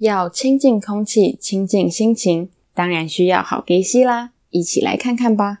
要清净空气，清净心情，当然需要好鼻息啦！一起来看看吧。